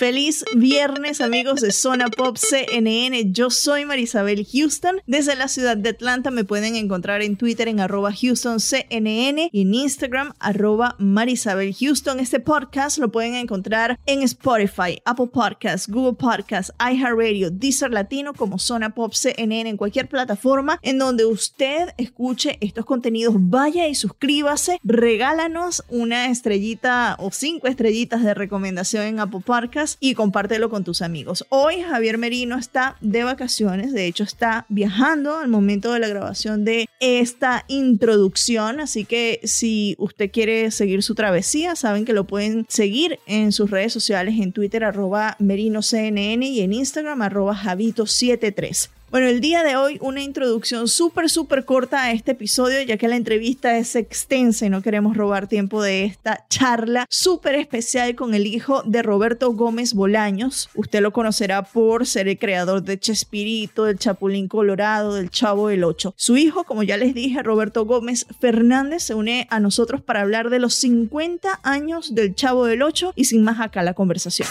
Feliz viernes amigos de Zona Pop CNN. Yo soy Marisabel Houston. Desde la ciudad de Atlanta me pueden encontrar en Twitter en arroba HoustonCNN y en Instagram arroba Marisabel Houston. Este podcast lo pueden encontrar en Spotify, Apple Podcasts, Google Podcasts, iHeartRadio, Deezer Latino como Zona Pop CNN en cualquier plataforma en donde usted escuche estos contenidos. Vaya y suscríbase. Regálanos una estrellita o cinco estrellitas de recomendación en Apple Podcasts y compártelo con tus amigos. Hoy Javier Merino está de vacaciones, de hecho está viajando al momento de la grabación de esta introducción, así que si usted quiere seguir su travesía, saben que lo pueden seguir en sus redes sociales en Twitter arroba merinoCNN y en Instagram arroba javito73. Bueno, el día de hoy una introducción súper, súper corta a este episodio, ya que la entrevista es extensa y no queremos robar tiempo de esta charla súper especial con el hijo de Roberto Gómez Bolaños. Usted lo conocerá por ser el creador de Chespirito, del Chapulín Colorado, del Chavo del Ocho. Su hijo, como ya les dije, Roberto Gómez Fernández, se une a nosotros para hablar de los 50 años del Chavo del Ocho y sin más acá la conversación.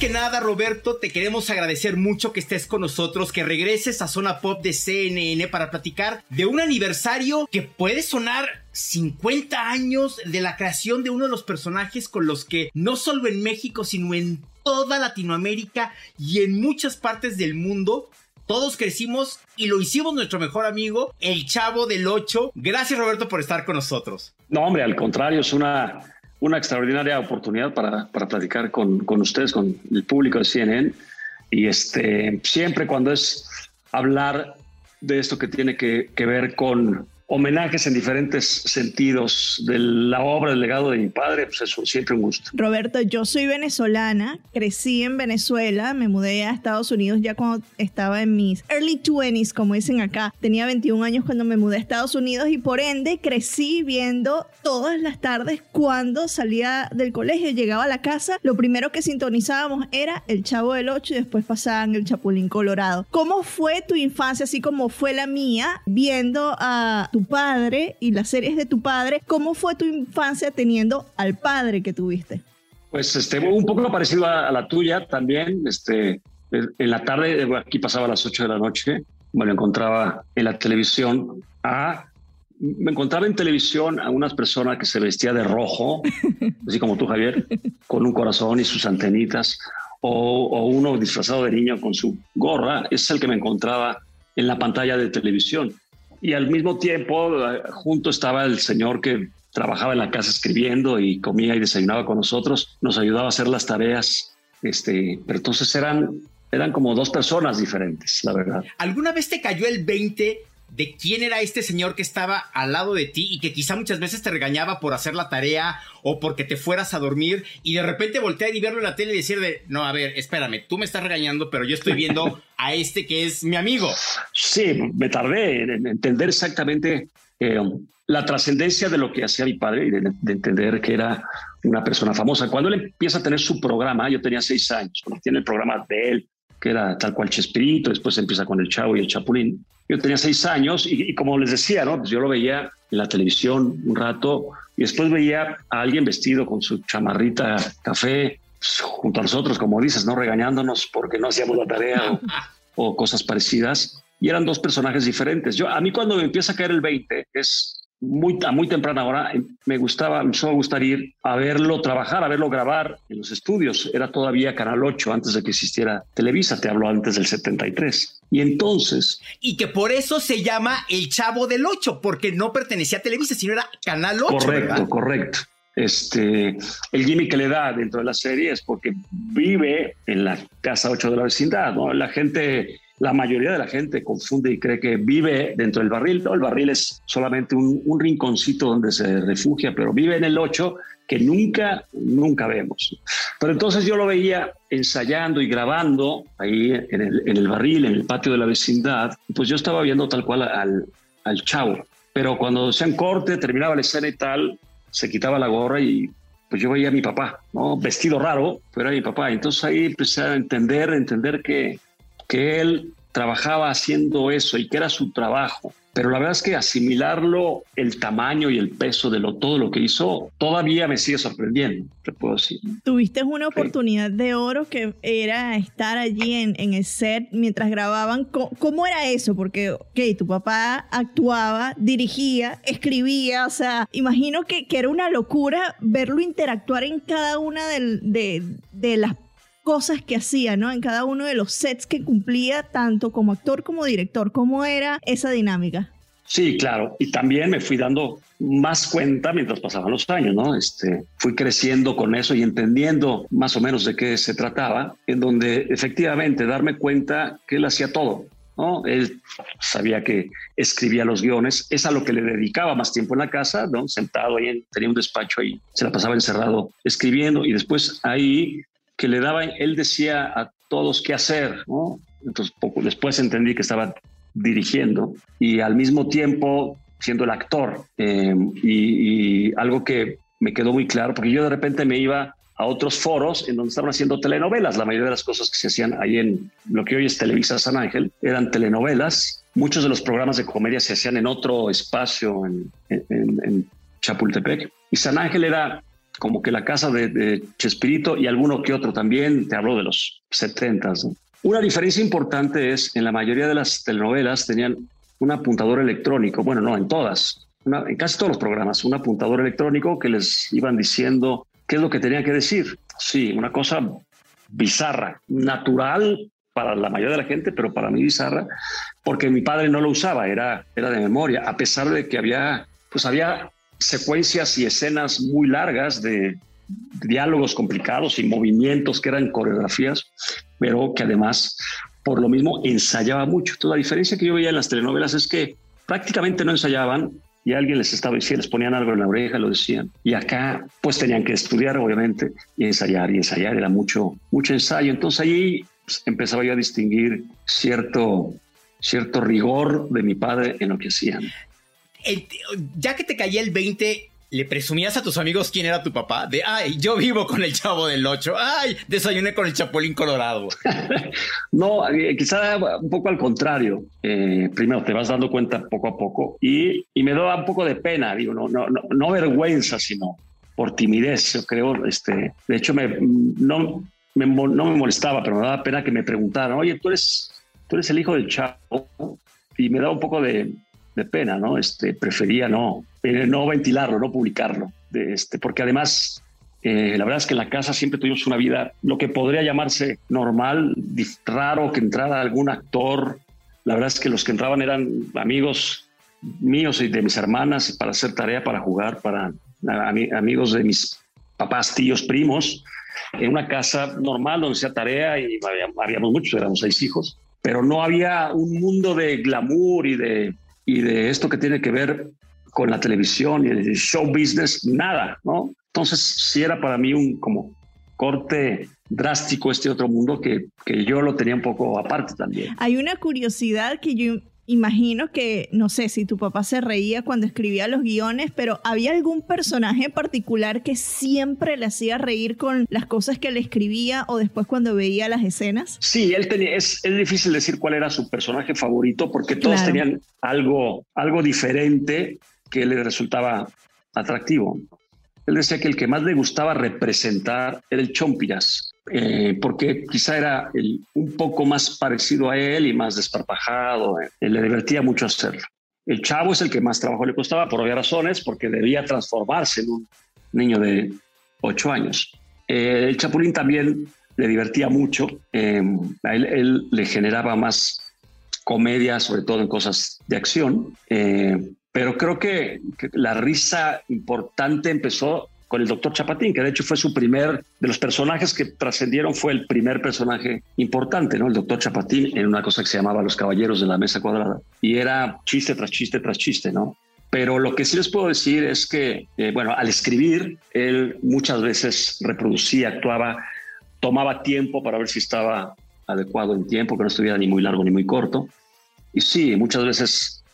Que nada, Roberto, te queremos agradecer mucho que estés con nosotros, que regreses a Zona Pop de CNN para platicar de un aniversario que puede sonar 50 años de la creación de uno de los personajes con los que no solo en México, sino en toda Latinoamérica y en muchas partes del mundo todos crecimos y lo hicimos nuestro mejor amigo, el Chavo del 8. Gracias Roberto por estar con nosotros. No, hombre, al contrario, es una, una extraordinaria oportunidad para, para platicar con, con ustedes, con el público de CNN. Y este, siempre cuando es hablar de esto que tiene que, que ver con homenajes en diferentes sentidos de la obra, del legado de mi padre, pues eso siempre un gusto. Roberto, yo soy venezolana, crecí en Venezuela, me mudé a Estados Unidos ya cuando estaba en mis early 20s, como dicen acá. Tenía 21 años cuando me mudé a Estados Unidos y por ende crecí viendo todas las tardes cuando salía del colegio, llegaba a la casa, lo primero que sintonizábamos era el Chavo del 8 y después pasaban el Chapulín Colorado. ¿Cómo fue tu infancia, así como fue la mía, viendo a tu padre y las series de tu padre? ¿Cómo fue tu infancia teniendo al padre que tuviste? Pues este, un poco parecido a, a la tuya también. Este, en la tarde, eh, aquí pasaba a las 8 de la noche, me lo encontraba en la televisión. A, me encontraba en televisión a unas personas que se vestía de rojo, así como tú, Javier, con un corazón y sus antenitas, o, o uno disfrazado de niño con su gorra. Es el que me encontraba en la pantalla de televisión. Y al mismo tiempo, junto estaba el señor que trabajaba en la casa escribiendo y comía y desayunaba con nosotros, nos ayudaba a hacer las tareas. Este, pero entonces eran, eran como dos personas diferentes, la verdad. ¿Alguna vez te cayó el 20 de quién era este señor que estaba al lado de ti y que quizá muchas veces te regañaba por hacer la tarea o porque te fueras a dormir y de repente voltear y verlo en la tele y decirle, no, a ver, espérame, tú me estás regañando, pero yo estoy viendo a este que es mi amigo. Sí, me tardé en entender exactamente eh, la trascendencia de lo que hacía mi padre y de, entender que era una persona famosa. Cuando él empieza a tener su programa, yo tenía seis años, cuando tiene el programa de él, que era tal cual Chespirito, después empieza con el Chavo y el Chapulín. Yo tenía seis años y, como les decía, ¿no? Pues yo lo veía en la televisión un rato y después veía a alguien vestido con su chamarrita café pues, junto a nosotros, como dices, ¿no? Regañándonos porque no hacíamos la tarea o, o cosas parecidas. Y eran dos personajes diferentes. Yo, a mí cuando me empieza a caer el 20 es muy, a muy temprana hora eh, me gustaba, me empezó a gustar ir a verlo trabajar, a verlo grabar en los estudios. Era todavía Canal 8 antes de que existiera Televisa, te hablo antes del 73. Y entonces... Y que por eso se llama El Chavo del 8, porque no pertenecía a Televisa, sino era Canal 8. Correcto, correcto. Este, el gimmick que le da dentro de la serie es porque vive en la casa 8 de la vecindad, ¿no? La gente la mayoría de la gente confunde y cree que vive dentro del barril. No, el barril es solamente un, rinconcito donde se refugia, pero vive en el 8 que nunca, nunca vemos. Pero entonces yo lo veía ensayando y grabando ahí en el, barril, en el patio de la vecindad, pues yo estaba viendo tal cual al, al chavo. Pero cuando hacían corte, terminaba la escena y tal, se quitaba la gorra y pues yo veía a mi papá, ¿no? Vestido raro, pero era mi papá. Entonces ahí empecé a entender, entender que que él trabajaba haciendo eso y que era su trabajo. Pero la verdad es que asimilarlo, el tamaño y el peso de lo, todo lo que hizo, todavía me sigue sorprendiendo, te puedo decir. Tuviste una oportunidad de oro que era estar allí en, en el set mientras grababan. ¿Cómo, era eso? Porque, ok, tu papá actuaba, dirigía, escribía, o sea, imagino que, que era una locura verlo interactuar en cada una de, de las cosas que hacía, ¿no? En cada uno de los sets que cumplía, tanto como actor como director. ¿Cómo era esa dinámica? Sí, claro. Y también me fui dando más cuenta mientras pasaban los años, ¿no? Este, fui creciendo con eso y entendiendo más o menos de qué se trataba, en donde efectivamente darme cuenta que él hacía todo, ¿no? Él sabía que escribía los guiones, es a lo que le dedicaba más tiempo en la casa, ¿no? Sentado ahí, tenía un despacho ahí, se la pasaba encerrado escribiendo y después ahí que le daba, él decía a todos qué hacer. Entonces, poco después entendí que estaba dirigiendo y al mismo tiempo siendo el actor. Eh, y, algo que me quedó muy claro, porque yo de repente me iba a otros foros en donde estaban haciendo telenovelas. La mayoría de las cosas que se hacían ahí en lo que hoy es Televisa San Ángel eran telenovelas. Muchos de los programas de comedia se hacían en otro espacio en, en Chapultepec. Y San Ángel era como que la casa de, Chespirito y alguno que otro también, te hablo de los 70. Una diferencia importante es, en la mayoría de las telenovelas tenían un apuntador electrónico, bueno, no, en todas, en casi todos los programas, un apuntador electrónico que les iban diciendo qué es lo que tenían que decir. Sí, una cosa bizarra, natural para la mayoría de la gente, pero para mí bizarra, porque mi padre no lo usaba, era, era de memoria, a pesar de que había, pues había secuencias y escenas muy largas de diálogos complicados y movimientos que eran coreografías, pero que además por lo mismo ensayaba mucho. Entonces, la diferencia que yo veía en las telenovelas es que prácticamente no ensayaban y alguien les estaba diciendo, les ponían algo en la oreja, lo decían. Y acá pues tenían que estudiar, obviamente, y ensayar, y ensayar, era mucho, mucho ensayo. Entonces ahí pues, empezaba yo a distinguir cierto, cierto rigor de mi padre en lo que hacían ya que te caía el 20, ¿le presumías a tus amigos quién era tu papá? De, ay, yo vivo con el chavo del 8, ay, desayuné con el chapulín colorado. no, eh, quizá un poco al contrario. Eh, primero te vas dando cuenta poco a poco y, y me da un poco de pena, digo, no, no, no, no vergüenza, sino por timidez, yo creo. Este, de hecho, me, no, me, no me molestaba, pero me daba pena que me preguntaran, oye, tú eres, tú eres el hijo del chavo. Y me daba un poco de, de pena, ¿no? Este, prefería no, eh, no ventilarlo, no publicarlo, de este, porque además eh, la verdad es que en la casa siempre tuvimos una vida, lo que podría llamarse normal, raro que entrara algún actor. La verdad es que los que entraban eran amigos míos y de mis hermanas para hacer tarea, para jugar, para amigos de mis papás, tíos, primos, en una casa normal donde hacía tarea y habíamos muchos, éramos seis hijos, pero no había un mundo de glamour y de y de esto que tiene que ver con la televisión y el show business, nada, ¿no? Entonces sí era para mí un como corte drástico este otro mundo que, que yo lo tenía un poco aparte también. Hay una curiosidad que yo imagino que, no sé si tu papá se reía cuando escribía los guiones, pero ¿había algún personaje particular que siempre le hacía reír con las cosas que le escribía o después cuando veía las escenas? Sí, él tenía, es, es difícil decir cuál era su personaje favorito porque todos tenían algo, algo diferente que le resultaba atractivo. Él decía que el que más le gustaba representar era el Chompiras, eh, porque quizá era un poco más parecido a él y más desparpajado, eh, le divertía mucho hacerlo. El chavo es el que más trabajo le costaba por obvias razones, porque debía transformarse en un niño de ocho años. Eh, el Chapulín también le divertía mucho, a él, le generaba más comedia, sobre todo en cosas de acción, pero creo que, la risa importante empezó con el doctor Chapatín, que de hecho fue su primer, de los personajes que trascendieron, fue el primer personaje importante, ¿no? El doctor Chapatín en una cosa que se llamaba Los Caballeros de la Mesa Cuadrada. Y era chiste tras chiste tras chiste, ¿no? Pero lo que sí les puedo decir es que, eh, bueno, al escribir, él muchas veces reproducía, actuaba, tomaba tiempo para ver si estaba adecuado en tiempo, que no estuviera ni muy largo ni muy corto. Y sí, muchas veces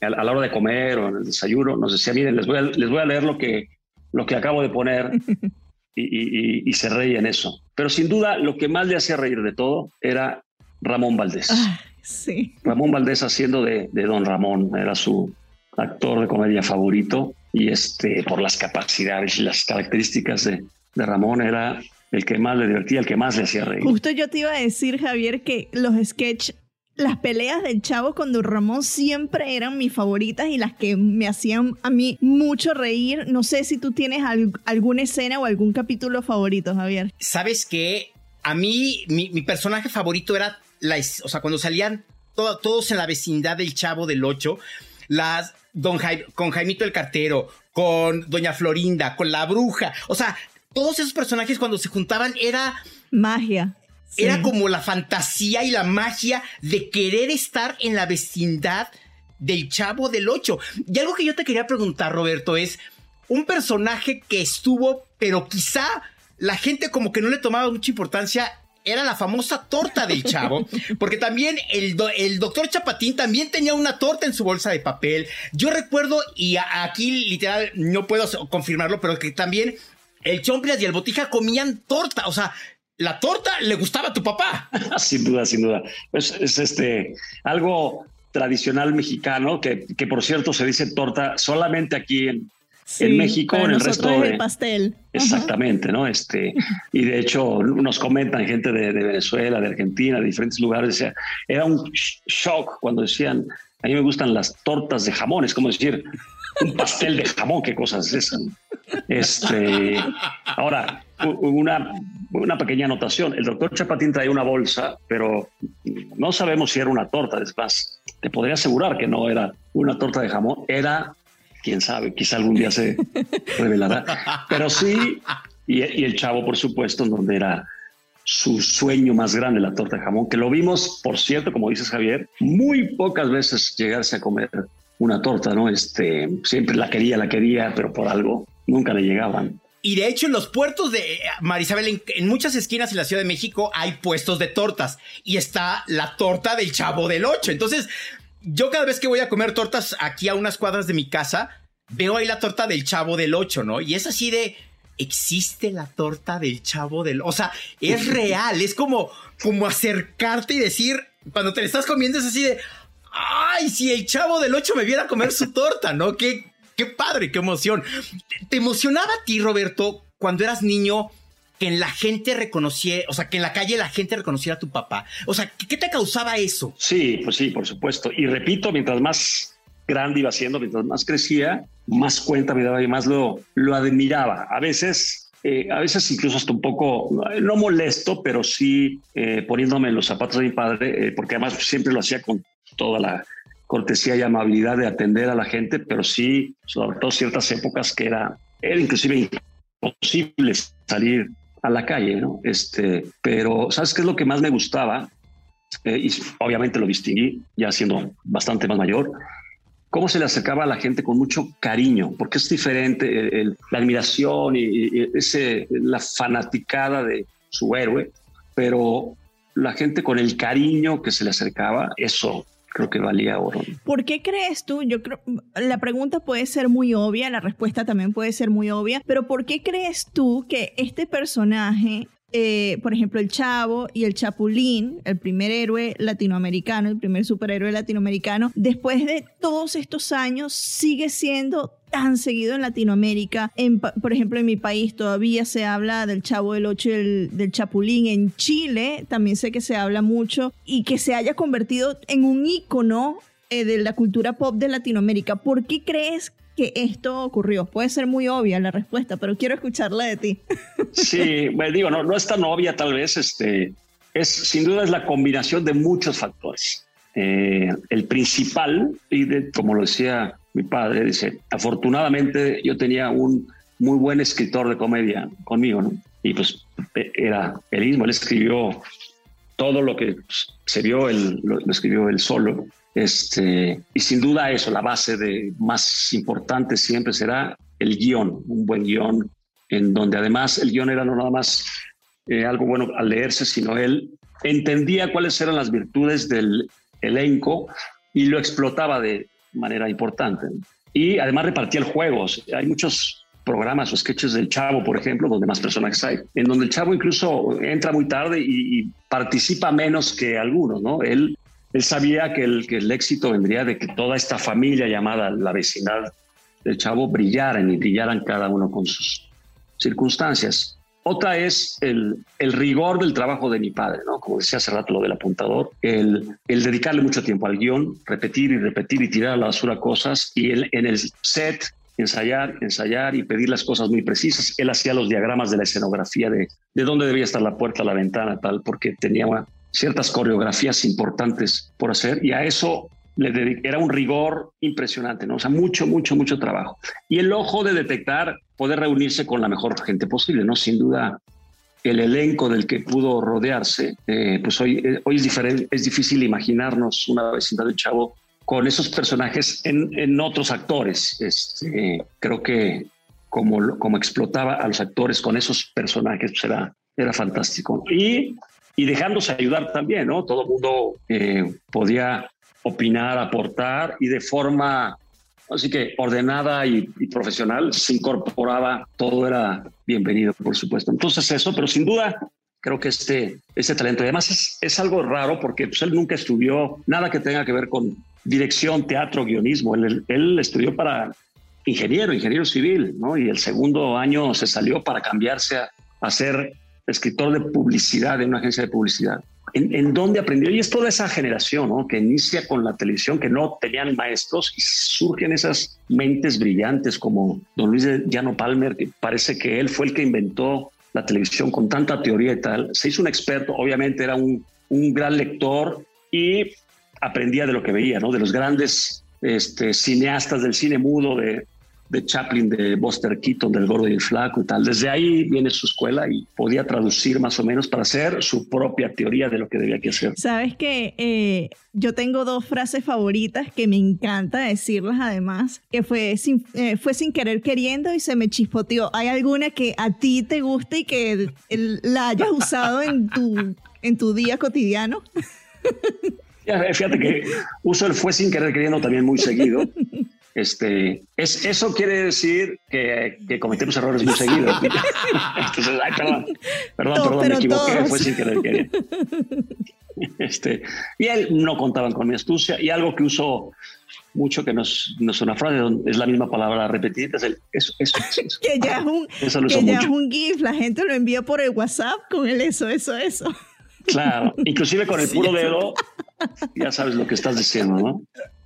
a la hora de comer o en el desayuno nos decía, miren, les voy a, les voy a leer lo que lo que acabo de poner y, se reía en eso. Pero sin duda lo que más le hacía reír de todo era Ramón Valdés. Ah, sí. Ramón Valdés haciendo de, Don Ramón, era su actor de comedia favorito y este por las capacidades y las características de, de Ramón era el que más le divertía, el que más le hacía reír. Justo yo te iba a decir, Javier, que los sketches las peleas del chavo con Don Ramón siempre eran mis favoritas y las que me hacían a mí mucho reír. No sé si tú tienes alguna escena o algún capítulo favorito, Javier. Sabes que a mí mi, personaje favorito era, la, o sea, cuando salían todos en la vecindad del chavo del 8, las, don con Jaimito el cartero, con Doña Florinda, con la bruja, o sea, todos esos personajes cuando se juntaban era... Magia. Era como la fantasía y la magia de querer estar en la vecindad del chavo del 8. Y algo que yo te quería preguntar, Roberto, es un personaje que estuvo, pero quizá la gente como que no le tomaba mucha importancia. Era la famosa torta del chavo, porque también el, el doctor Chapatín también tenía una torta en su bolsa de papel. Yo recuerdo, y aquí literal no puedo confirmarlo, pero que también el Chompiras y el Botija comían torta. O sea, la torta le gustaba a tu papá. sin duda, sin duda. Es, es este algo tradicional mexicano que, que, por cierto se dice torta solamente aquí en, en México, en el resto de pastel. Exactamente, ¿no? Este y de hecho nos comentan gente de, de, Venezuela, de Argentina, de diferentes lugares, decía, era un shock cuando decían, a mí me gustan las tortas de jamón, es como decir un pastel de jamón, qué cosas es esa. Este, ahora, una, una pequeña anotación. El doctor Chapatín traía una bolsa, pero no sabemos si era una torta. Es más, te podría asegurar que no era una torta de jamón. Era, quién sabe, quizá algún día se revelará. Pero sí, y, y el chavo, por supuesto, en donde era su sueño más grande, la torta de jamón, que lo vimos, por cierto, como dices Javier, muy pocas veces llegarse a comer una torta, ¿no? Este, siempre la quería, la quería, pero por algo nunca le llegaban. Y de hecho, en los puertos de Marisabel, en, muchas esquinas en la Ciudad de México hay puestos de tortas y está la torta del Chavo del Ocho. Entonces, yo cada vez que voy a comer tortas aquí a unas cuadras de mi casa, veo ahí la torta del Chavo del Ocho, ¿no? Y es así de existe la torta del Chavo del, o sea, es real, es como como acercarte y decir cuando te la estás comiendo es así de ay, si el Chavo del Ocho me viera a comer su torta, ¿no? Qué qué padre, qué emoción. ¿Te, emocionaba a ti, Roberto, cuando eras niño? que en la gente reconociera, o sea, que en la calle la gente reconociera a tu papá. O sea, ¿qué te causaba eso? Sí, pues sí, por supuesto. Y repito, mientras más grande iba siendo, mientras más crecía, más cuenta me daba y más lo, lo admiraba. A veces, eh, a veces incluso hasta un poco, no molesto, pero sí eh, poniéndome los zapatos de mi padre, eh, porque además siempre lo hacía con toda la cortesía y amabilidad de atender a la gente, pero sí, sobre todo ciertas épocas que era, era inclusive imposible salir a la calle, ¿no? Este, pero ¿sabes qué es lo que más me gustaba? Eh, y obviamente lo distinguí ya siendo bastante más mayor, cómo se le acercaba a la gente con mucho cariño, porque es diferente la admiración y, ese, la fanaticada de su héroe, pero la gente con el cariño que se le acercaba, eso creo que valía oro. ¿Por qué crees tú? Yo creo la pregunta puede ser muy obvia, la respuesta también puede ser muy obvia, pero ¿por qué crees tú que este personaje eh, por ejemplo, el Chavo y el Chapulín, el primer héroe latinoamericano, el primer superhéroe latinoamericano, después de todos estos años sigue siendo tan seguido en Latinoamérica. En, por ejemplo, en mi país todavía se habla del Chavo del Ocho y del Chapulín. En Chile también sé que se habla mucho y que se haya convertido en un ícono eh, de la cultura pop de Latinoamérica. ¿Por qué crees que esto ocurrió? Puede ser muy obvia la respuesta, pero quiero escucharla de ti. Sí, me digo, no, no es tan obvia tal vez, este, es sin duda es la combinación de muchos factores. Eh, el principal, y de, como lo decía mi padre, dice, afortunadamente yo tenía un muy buen escritor de comedia conmigo, ¿no? Y pues era él mismo, él escribió todo lo que se vio, él, lo escribió él solo. Este, y sin duda eso, la base de más importante siempre será el guion, un buen guion, en donde además el guion era no nada más eh, algo bueno al leerse, sino él entendía cuáles eran las virtudes del elenco y lo explotaba de manera importante. Y además repartía el juego. Hay muchos programas o sketches del Chavo, por ejemplo, donde más personajes hay, en donde el Chavo incluso entra muy tarde y, participa menos que algunos, ¿no? Él él sabía que el, que el éxito vendría de que toda esta familia llamada la vecindad del chavo brillaran y brillaran cada uno con sus circunstancias. Otra es el, el, rigor del trabajo de mi padre, ¿no? Como decía hace rato lo del apuntador, el, el dedicarle mucho tiempo al guion, repetir y repetir y tirar a la basura cosas y el, en el set ensayar, ensayar y pedir las cosas muy precisas. Él hacía los diagramas de la escenografía de, de dónde debía estar la puerta, la ventana, tal, porque tenía ciertas coreografías importantes por hacer y a eso le era un rigor impresionante, ¿no? O sea, mucho, mucho, mucho trabajo. Y el ojo de detectar, poder reunirse con la mejor gente posible, ¿no? Sin duda, el elenco del que pudo rodearse, eh, pues hoy, eh, hoy es, diferente, es difícil imaginarnos una vecindad de chavo con esos personajes en, en otros actores. Este, creo que como, como explotaba a los actores con esos personajes, pues era, era fantástico. Y y dejándose ayudar también, ¿no? Todo el mundo eh, podía opinar, aportar y de forma, así que ordenada y, profesional, se incorporaba, todo era bienvenido, por supuesto. Entonces eso, pero sin duda creo que este, este talento, además es, algo raro porque pues, él nunca estudió nada que tenga que ver con dirección, teatro, guionismo, él, estudió para ingeniero, ingeniero civil. Y el segundo año se salió para cambiarse a, a ser escritor de publicidad de una agencia de publicidad. ¿En, dónde aprendió? Y es toda esa generación ¿no? que inicia con la televisión, que no tenían maestros y surgen esas mentes brillantes como don Luis de Llano Palmer, que parece que él fue el que inventó la televisión con tanta teoría y tal. Se hizo un experto, obviamente era un, un gran lector y aprendía de lo que veía, ¿no? de los grandes este, cineastas del cine mudo, de, de Chaplin, de Buster Keaton, del gordo y el flaco y tal. Desde ahí viene su escuela y podía traducir más o menos para hacer su propia teoría de lo que debía que hacer. Sabes que eh, yo tengo dos frases favoritas que me encanta decirlas además, que fue sin, eh, fue sin querer queriendo y se me chispoteó. ¿Hay alguna que a ti te guste y que la hayas usado en tu, en tu día cotidiano? Fíjate que uso el fue sin querer queriendo también muy seguido. Este, es, eso quiere decir que, cometemos errores muy seguidos. Entonces, ay, perdón, perdón, perdón, me equivoqué, fue sin querer querer. Este, y él no contaban con mi astucia y algo que uso mucho que no es, no es una frase, es la misma palabra repetida, es el eso, eso, eso. que ya es un, que ya es un GIF, la gente lo envía por el WhatsApp con el eso, eso, eso. Claro, inclusive con el puro dedo, ya sabes lo que estás diciendo, ¿no?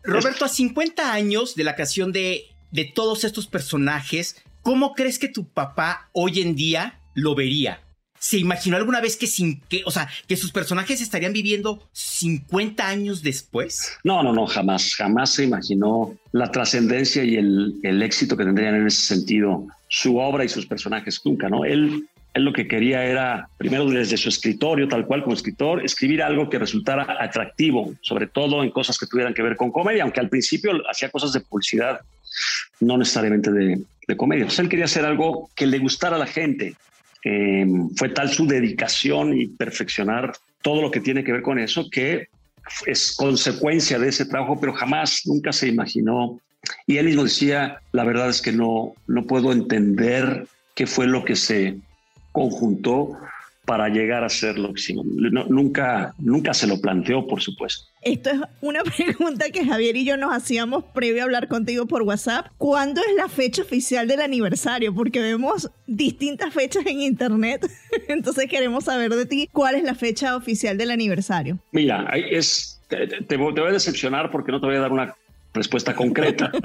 Roberto, a 50 años de la creación de, de todos estos personajes, ¿cómo crees que tu papá hoy en día lo vería? ¿Se imaginó alguna vez que sin que, o sea, que sus personajes estarían viviendo 50 años después? No, no, no, jamás, jamás se imaginó la trascendencia y el, el, éxito que tendrían en ese sentido su obra y sus personajes nunca, ¿no? Él él lo que quería era, primero desde su escritorio, tal cual como escritor, escribir algo que resultara atractivo, sobre todo en cosas que tuvieran que ver con comedia, aunque al principio hacía cosas de publicidad, no necesariamente de, comedia. Él quería hacer algo que le gustara a la gente. Em, fue tal su dedicación y perfeccionar todo lo que tiene que ver con eso que es consecuencia de ese trabajo, pero jamás, nunca se imaginó. Y él mismo decía, la verdad es que no, no puedo entender qué fue lo que se conjuntó para llegar a ser lo que hicimos. nunca, nunca se lo planteó, por supuesto. Esto es una pregunta que Javier y yo nos hacíamos previo a hablar contigo por WhatsApp. ¿Cuándo es la fecha oficial del aniversario? Porque vemos distintas fechas en internet. Entonces queremos saber de ti cuál es la fecha oficial del aniversario. Mira, es, te, voy a decepcionar porque no te voy a dar una respuesta concreta.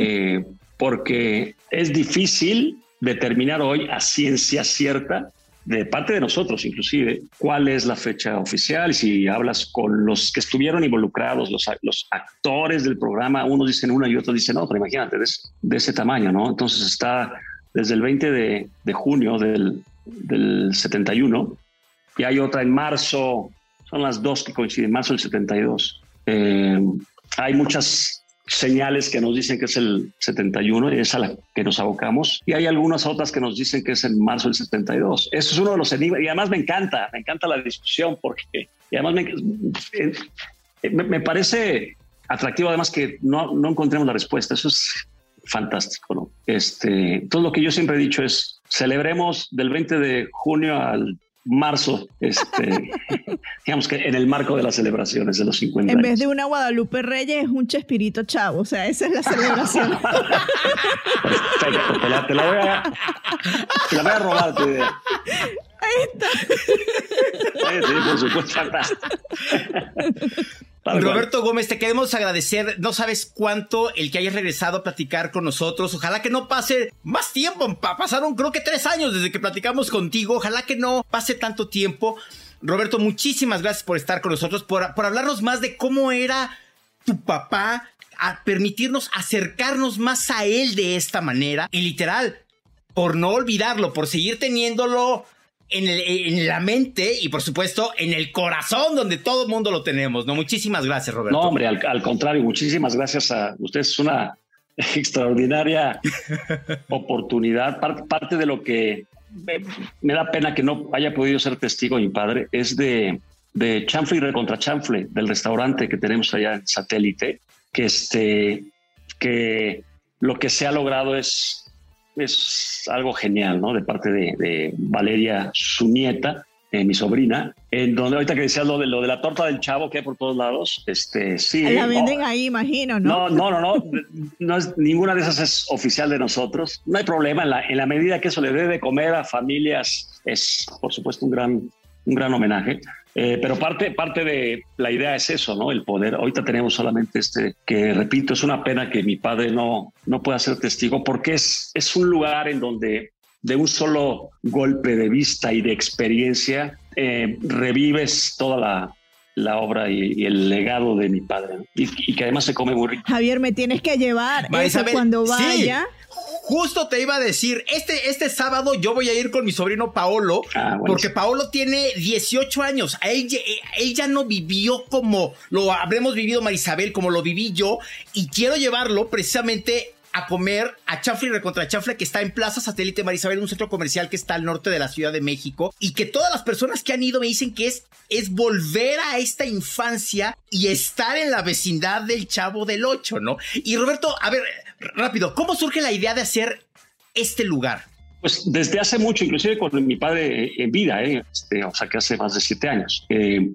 Eh, porque es difícil determinar hoy a ciencia cierta de parte de nosotros inclusive, cuál es la fecha oficial. Si hablas con los que estuvieron involucrados, los, los actores del programa, unos dicen una y otros dicen otra, imagínate, de, ese tamaño, ¿no? Entonces está desde el 20 de, de junio del, del, 71 y hay otra en marzo, son las dos que coinciden, marzo del 72. Eh, hay muchas señales que nos dicen que es el 71 y es a la que nos abocamos. Y hay algunas otras que nos dicen que es en marzo del 72. Eso es uno de los enigmas. Y además me encanta, me encanta la discusión porque, además me, eh, me, parece atractivo además que no, no encontremos la respuesta. Eso es fantástico, ¿no? Este, todo lo que yo siempre he dicho es celebremos del 20 de junio al marzo, este, digamos que en el marco de las celebraciones de los 50 En vez de una Guadalupe Reyes, es un Chespirito Chavo, o sea, esa es la celebración. Perfecto, te la, te la, voy a, te la voy a robar tu idea. Ahí está. Sí, sí, por supuesto, Roberto Gómez, te queremos agradecer. No sabes cuánto el que hayas regresado a platicar con nosotros. Ojalá que no pase más tiempo. Pasaron creo que tres años desde que platicamos contigo. Ojalá que no pase tanto tiempo. Roberto, muchísimas gracias por estar con nosotros, por, por hablarnos más de cómo era tu papá, a permitirnos acercarnos más a él de esta manera. Y literal, por no olvidarlo, por seguir teniéndolo en, la mente y por supuesto en el corazón donde todo el mundo lo tenemos. No, muchísimas gracias, Roberto. No, hombre, al, contrario, muchísimas gracias a ustedes. Es una extraordinaria oportunidad. Parte, de lo que me, da pena que no haya podido ser testigo mi padre es de, de chanfle y contra chanfle del restaurante que tenemos allá en satélite, que este, que lo que se ha logrado es es algo genial, ¿no? De parte de, Valeria, su nieta, eh, mi sobrina, en donde ahorita que decías lo de, lo de la torta del chavo que hay por todos lados, este, sí. La venden ahí, imagino, ¿no? No, no, no, no, es, ninguna de esas es oficial de nosotros. No hay problema, en la, en la medida que eso le dé de comer a familias, es por supuesto un gran, un gran homenaje. Eh, pero parte, parte de la idea es eso, ¿no? El poder. Ahorita tenemos solamente este, que repito, es una pena que mi padre no, no pueda ser testigo porque es, es un lugar en donde de un solo golpe de vista y de experiencia eh, revives toda la, la obra y, el legado de mi padre y, que además se come muy rico. Javier, me tienes que llevar eso cuando vaya. Justo te iba a decir, este, este sábado yo voy a ir con mi sobrino Paolo, ah, porque Paolo tiene 18 años. Él, él, ya no vivió como lo habremos vivido Marisabel, como lo viví yo, y quiero llevarlo precisamente a comer a Chafle contra Chafle que está en Plaza Satélite Marisabel, un centro comercial que está al norte de la Ciudad de México y que todas las personas que han ido me dicen que es, es volver a esta infancia y estar en la vecindad del Chavo del Ocho, ¿no? Y Roberto, a ver, rápido, ¿cómo surge la idea de hacer este lugar? Pues desde hace mucho, inclusive con mi padre en vida, ¿eh? Este, o sea que hace más de siete años. Eh,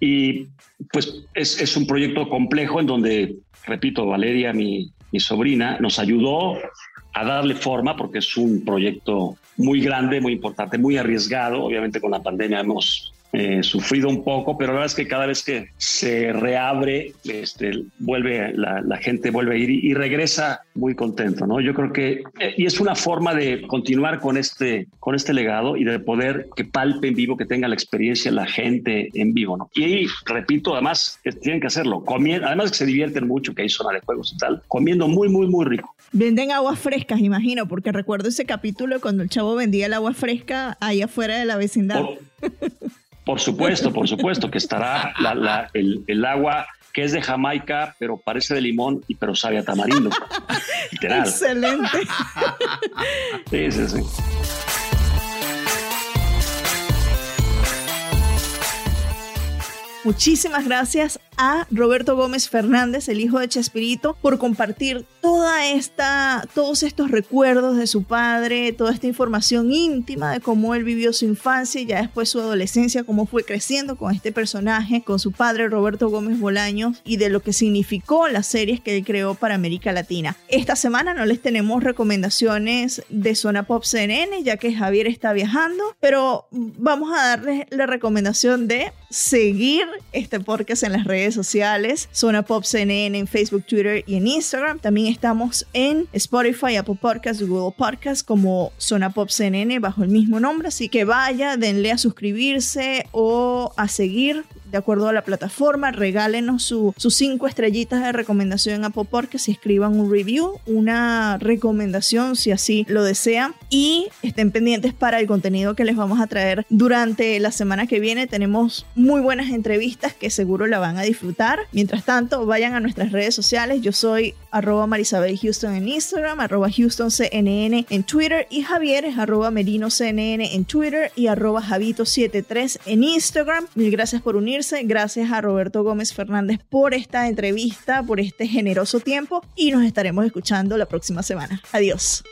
y pues es, un proyecto complejo en donde, repito, Valeria, mi sobrina, nos ayudó a darle forma porque es un proyecto muy grande, muy importante, muy arriesgado. Obviamente con la pandemia hemos eh, sufrido un poco, pero la verdad es que cada vez que se reabre, este, vuelve la, gente vuelve a ir y, regresa muy contento, ¿no? Yo creo que eh, y es una forma de continuar con este con este legado y de poder que palpe en vivo, que tenga la experiencia la gente en vivo, ¿no? Y repito, además tienen que hacerlo, comiendo, además que se divierten mucho, que hay zona de juegos y tal, comiendo muy muy muy rico. Venden aguas frescas, imagino, porque recuerdo ese capítulo cuando el chavo vendía el agua fresca ahí afuera de la vecindad. Por, supuesto, por supuesto, que estará el, agua que es de Jamaica, pero parece de limón y pero sabe a tamarindo. Excelente. sí, sí, sí. Muchísimas gracias a Roberto Gómez Fernández, el hijo de Chespirito, por compartir toda esta, todos estos recuerdos de su padre, toda esta información íntima de cómo él vivió su infancia y ya después su adolescencia, cómo fue creciendo con este personaje, con su padre Roberto Gómez Bolaños y de lo que significó las series que él creó para América Latina. Esta semana no les tenemos recomendaciones de Zona Pop CNN, ya que Javier está viajando, pero vamos a darles la recomendación de seguir este podcast en las redes sociales, Zona Pop CNN en Facebook, Twitter y en Instagram. También estamos en Spotify, Apple Podcasts, Google Podcasts como Zona Pop CNN bajo el mismo nombre. Así que vaya, denle a suscribirse o a seguir de acuerdo a la plataforma. Regálenos sus cinco estrellitas de recomendación en Apple Podcasts y escriban un review, una recomendación si así lo desean. Y estén pendientes para el contenido que les vamos a traer durante la semana que viene. Tenemos muy buenas entrevistas que seguro la van a disfrutar. Mientras tanto, vayan a nuestras redes sociales. Yo soy arroba Marisabel Houston en Instagram, arroba Houston CNN en Twitter y Javier es arroba Merino CNN en Twitter y arroba Javito73 en Instagram. Mil gracias por unirse. Gracias a Roberto Gómez Fernández por esta entrevista, por este generoso tiempo y nos estaremos escuchando la próxima semana. Adiós.